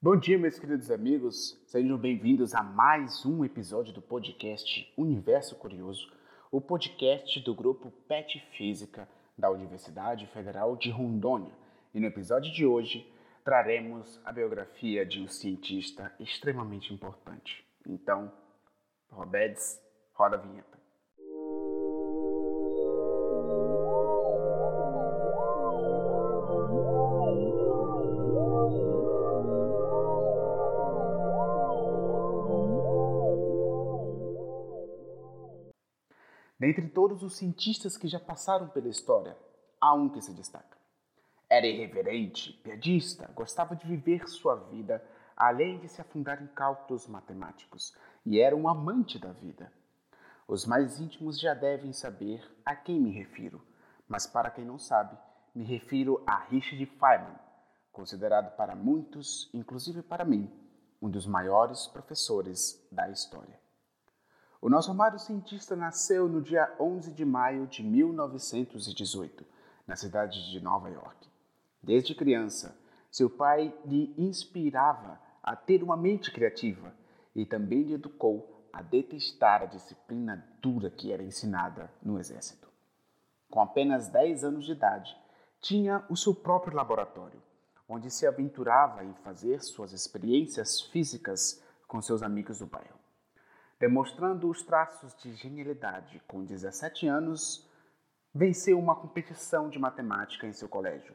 Bom dia, meus queridos amigos. Sejam bem-vindos a mais um episódio do podcast Universo Curioso, o podcast do grupo PET Física da Universidade Federal de Rondônia. E no episódio de hoje traremos a biografia de um cientista extremamente importante. Então, Robedes, roda a vinheta. Dentre todos os cientistas que já passaram pela história, há um que se destaca. Era irreverente, piadista, gostava de viver sua vida além de se afundar em cálculos matemáticos, e era um amante da vida. Os mais íntimos já devem saber a quem me refiro, mas para quem não sabe, me refiro a Richard Feynman, considerado para muitos, inclusive para mim, um dos maiores professores da história. O nosso amado cientista nasceu no dia 11 de maio de 1918, na cidade de Nova York. Desde criança, seu pai lhe inspirava a ter uma mente criativa e também lhe educou a detestar a disciplina dura que era ensinada no exército. Com apenas 10 anos de idade, tinha o seu próprio laboratório, onde se aventurava em fazer suas experiências físicas com seus amigos do bairro. Demonstrando os traços de genialidade com 17 anos, venceu uma competição de matemática em seu colégio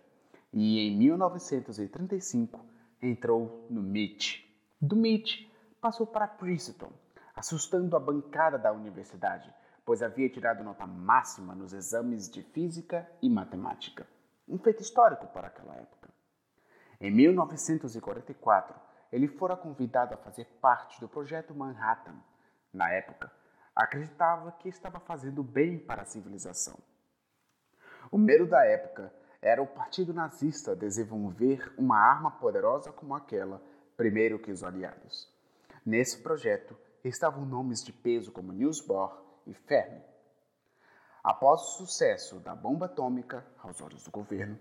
e em 1935 entrou no MIT. Do MIT passou para Princeton, assustando a bancada da universidade, pois havia tirado nota máxima nos exames de física e matemática. Um feito histórico para aquela época. Em 1944, ele fora convidado a fazer parte do projeto Manhattan. Na época, acreditava que estava fazendo bem para a civilização. O medo da época era o Partido Nazista desenvolver uma arma poderosa como aquela, primeiro que os aliados. Nesse projeto estavam nomes de peso como Niels Bohr e Fermi. Após o sucesso da bomba atômica aos olhos do governo,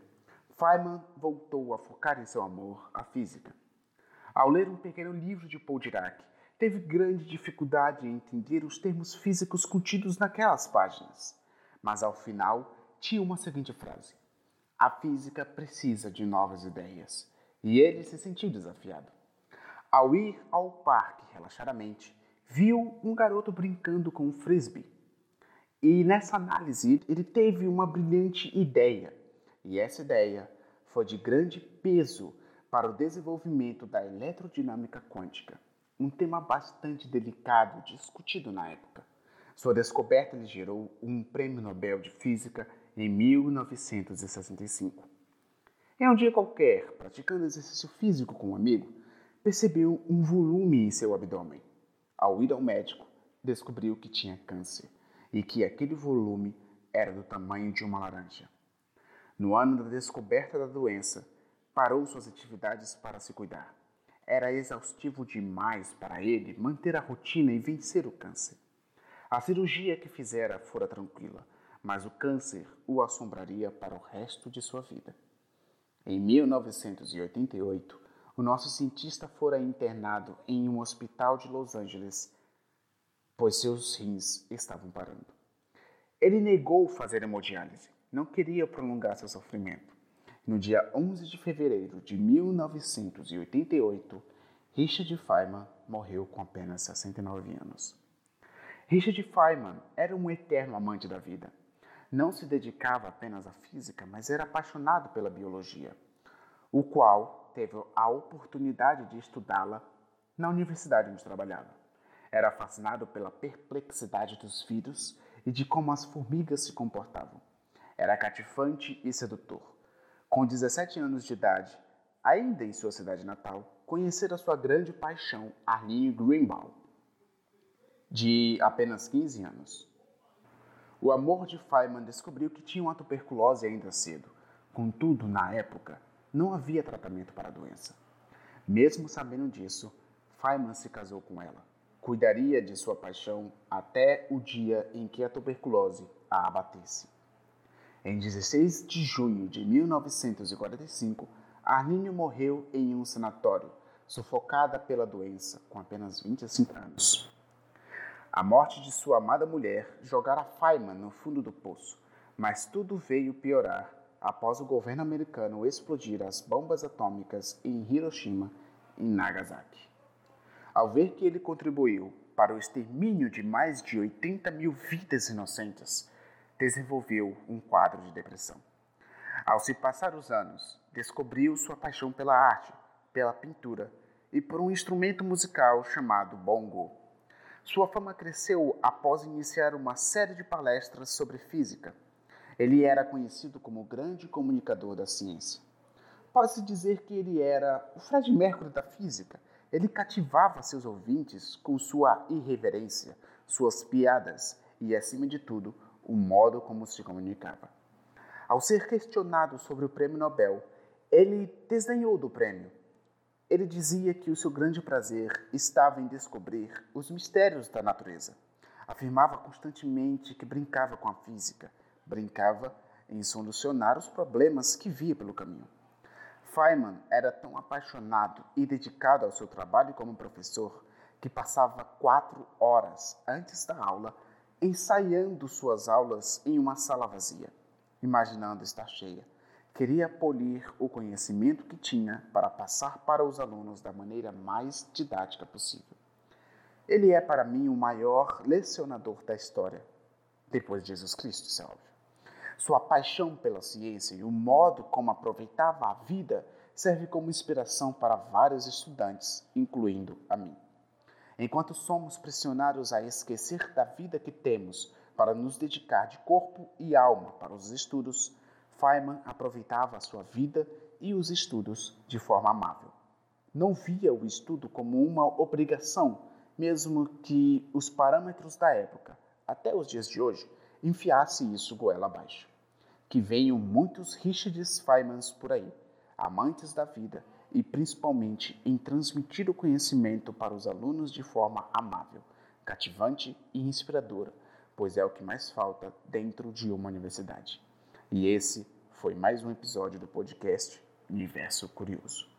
Feynman voltou a focar em seu amor à física. Ao ler um pequeno livro de Paul Dirac, teve grande dificuldade em entender os termos físicos contidos naquelas páginas, mas ao final tinha uma seguinte frase: a física precisa de novas ideias e ele se sentiu desafiado. Ao ir ao parque relaxadamente, viu um garoto brincando com um frisbee. E nessa análise ele teve uma brilhante ideia. E essa ideia foi de grande peso para o desenvolvimento da eletrodinâmica quântica, um tema bastante delicado discutido na época. Sua descoberta lhe gerou um prêmio Nobel de Física em 1965. Em um dia qualquer, praticando exercício físico com um amigo, percebeu um volume em seu abdômen. Ao ir ao médico, descobriu que tinha câncer e que aquele volume era do tamanho de uma laranja. No ano da descoberta da doença, parou suas atividades para se cuidar. Era exaustivo demais para ele manter a rotina e vencer o câncer. A cirurgia que fizera fora tranquila, mas o câncer o assombraria para o resto de sua vida. Em 1988, o nosso cientista fora internado em um hospital de Los Angeles, pois seus rins estavam parando. Ele negou fazer hemodiálise, não queria prolongar seu sofrimento. No dia 11 de fevereiro de 1988, Richard Feynman morreu com apenas 69 anos. Richard Feynman era um eterno amante da vida não se dedicava apenas à física, mas era apaixonado pela biologia, o qual teve a oportunidade de estudá-la na universidade onde trabalhava. Era fascinado pela perplexidade dos vírus e de como as formigas se comportavam. Era cativante e sedutor. Com 17 anos de idade, ainda em sua cidade natal, conhecera sua grande paixão, Arline Greenbaum, de apenas 15 anos. O amor de Feynman descobriu que tinha uma tuberculose ainda cedo. Contudo, na época, não havia tratamento para a doença. Mesmo sabendo disso, Feynman se casou com ela. Cuidaria de sua paixão até o dia em que a tuberculose a abatesse. Em 16 de junho de 1945, Arninho morreu em um sanatório, sufocada pela doença com apenas 25 anos. A morte de sua amada mulher jogara Feynman no fundo do poço, mas tudo veio piorar após o governo americano explodir as bombas atômicas em Hiroshima e Nagasaki. Ao ver que ele contribuiu para o extermínio de mais de 80 mil vidas inocentes, desenvolveu um quadro de depressão. Ao se passar os anos, descobriu sua paixão pela arte, pela pintura e por um instrumento musical chamado bongo. Sua fama cresceu após iniciar uma série de palestras sobre física. Ele era conhecido como o grande comunicador da ciência. Pode-se dizer que ele era o Fred Mercury da física. Ele cativava seus ouvintes com sua irreverência, suas piadas e, acima de tudo, o modo como se comunicava. Ao ser questionado sobre o prêmio Nobel, ele desdenhou do prêmio ele dizia que o seu grande prazer estava em descobrir os mistérios da natureza. Afirmava constantemente que brincava com a física, brincava em solucionar os problemas que via pelo caminho. Feynman era tão apaixonado e dedicado ao seu trabalho como professor que passava quatro horas antes da aula ensaiando suas aulas em uma sala vazia, imaginando estar cheia queria polir o conhecimento que tinha para passar para os alunos da maneira mais didática possível. Ele é para mim o maior lecionador da história, depois de Jesus Cristo, isso é óbvio. Sua paixão pela ciência e o modo como aproveitava a vida serve como inspiração para vários estudantes, incluindo a mim. Enquanto somos pressionados a esquecer da vida que temos para nos dedicar de corpo e alma para os estudos, Feynman aproveitava a sua vida e os estudos de forma amável. Não via o estudo como uma obrigação, mesmo que os parâmetros da época, até os dias de hoje, enfiasse isso goela abaixo. Que venham muitos Richards Feynmans por aí, amantes da vida e principalmente em transmitir o conhecimento para os alunos de forma amável, cativante e inspiradora, pois é o que mais falta dentro de uma universidade. E esse foi mais um episódio do podcast Universo Curioso.